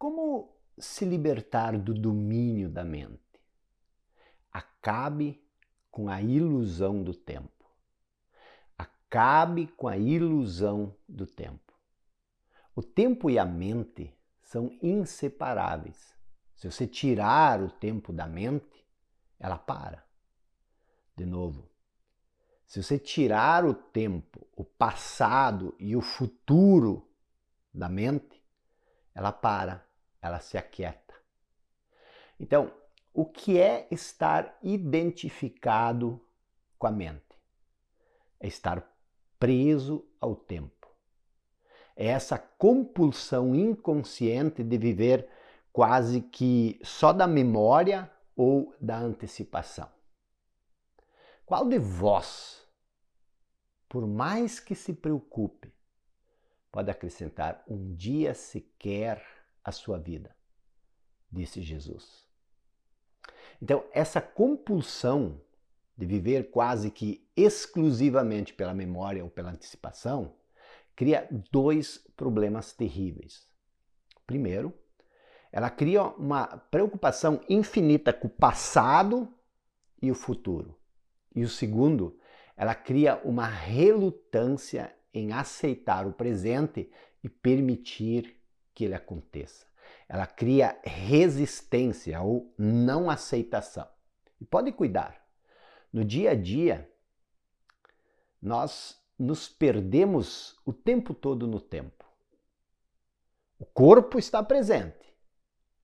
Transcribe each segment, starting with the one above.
Como se libertar do domínio da mente? Acabe com a ilusão do tempo. Acabe com a ilusão do tempo. O tempo e a mente são inseparáveis. Se você tirar o tempo da mente, ela para. De novo, se você tirar o tempo, o passado e o futuro da mente, ela para, ela se aquieta. Então, o que é estar identificado com a mente? É estar preso ao tempo. É essa compulsão inconsciente de viver quase que só da memória ou da antecipação. Qual de vós, por mais que se preocupe, pode acrescentar um dia sequer à sua vida? Disse Jesus. Então, essa compulsão de viver quase que exclusivamente pela memória ou pela antecipação cria dois problemas terríveis. Primeiro, ela cria uma preocupação infinita com o passado e o futuro. E o segundo, ela cria uma relutância em aceitar o presente e permitir que ele aconteça. Ela cria resistência ou não aceitação. E pode cuidar. No dia a dia, nós nos perdemos o tempo todo no tempo. O corpo está presente,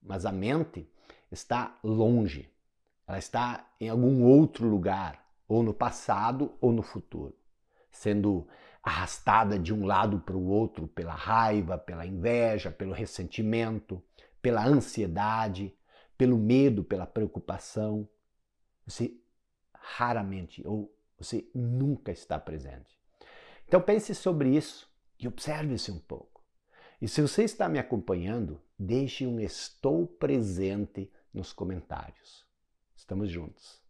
mas a mente está longe. Ela está em algum outro lugar, ou no passado ou no futuro, sendo arrastada de um lado para o outro pela raiva, pela inveja, pelo ressentimento, pela ansiedade, pelo medo, pela preocupação. Você raramente ou você nunca está presente. Então pense sobre isso e observe-se um pouco. E se você está me acompanhando, deixe um estou presente nos comentários. Estamos juntos.